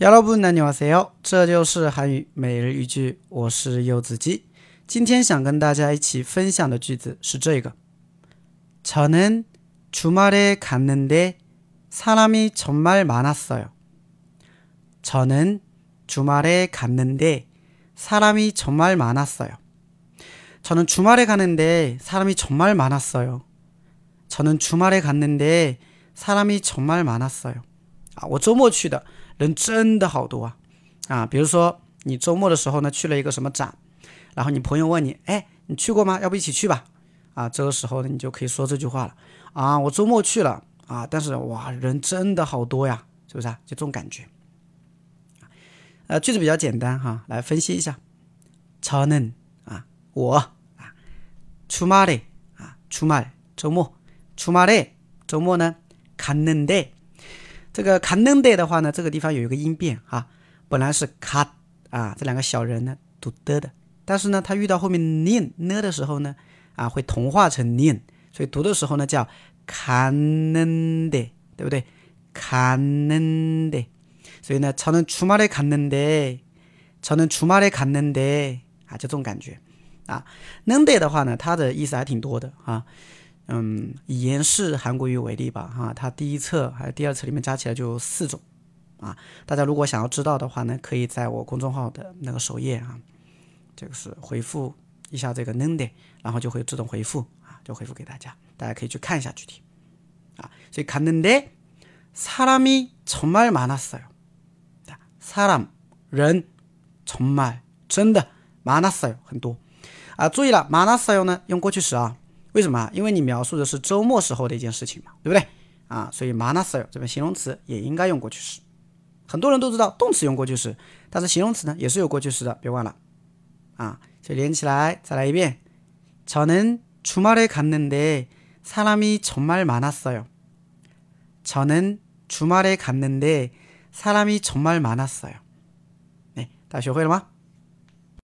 여러분안녕하세요，这就是韩语每日一句，我是柚子鸡。今天想跟大家一起分享的句子是这个：저는주말에갔는데사람이정말많았어요。저는주말에갔는데사람이정말많았어요。저는주말에갔는데사람이정말많았어요。저는주말에갔는데사람이정말많았어요。啊，我周末去的。 人真的好多啊，啊，比如说你周末的时候呢去了一个什么展，然后你朋友问你，哎，你去过吗？要不一起去吧？啊，这个时候呢你就可以说这句话了，啊，我周末去了啊，但是哇，人真的好多呀，是不是啊？就这种感觉。呃，句子比较简单哈，来分析一下。저는啊，我啊，주말에啊，주말周末，주말에周末呢，갔는 데。 这个卡嫩的的话呢，这个地方有一个音变哈，本来是卡啊，这两个小人呢读的的，但是呢，它遇到后面念呢的时候呢，啊，会同化成念，所以读的时候呢叫卡嫩的，对不对？卡嫩的，所以呢，才能出马的卡嫩的，才能出马的卡嫩的啊，就这种感觉啊。嫩的的话呢，它的意思还挺多的啊。嗯，以延世韩国语为例吧，哈，它第一册还有第二册里面加起来就有四种，啊，大家如果想要知道的话呢，可以在我公众号的那个首页啊，这个是回复一下这个 nende，然后就会自动回复啊，就回复给大家，大家可以去看一下具体，啊，所以갔는데사람이정말많았어 요， 사람人정말真的많았어 요， 很多，啊，注意了，많았어요呢用过去时啊。 为什么？因为你描述的是周末时候的一件事情嘛，对不对？啊，所以마나스这边形容词也应该用过去时。很多人都知道动词用过去时，但是形容词呢也是有过去时的，别忘了啊。所以连起来，再来一遍。저는주말에갔는데사람이정말많았어 요。 저는주말에갔는데사람이정말많았어 요。 哎，大家学会了吗？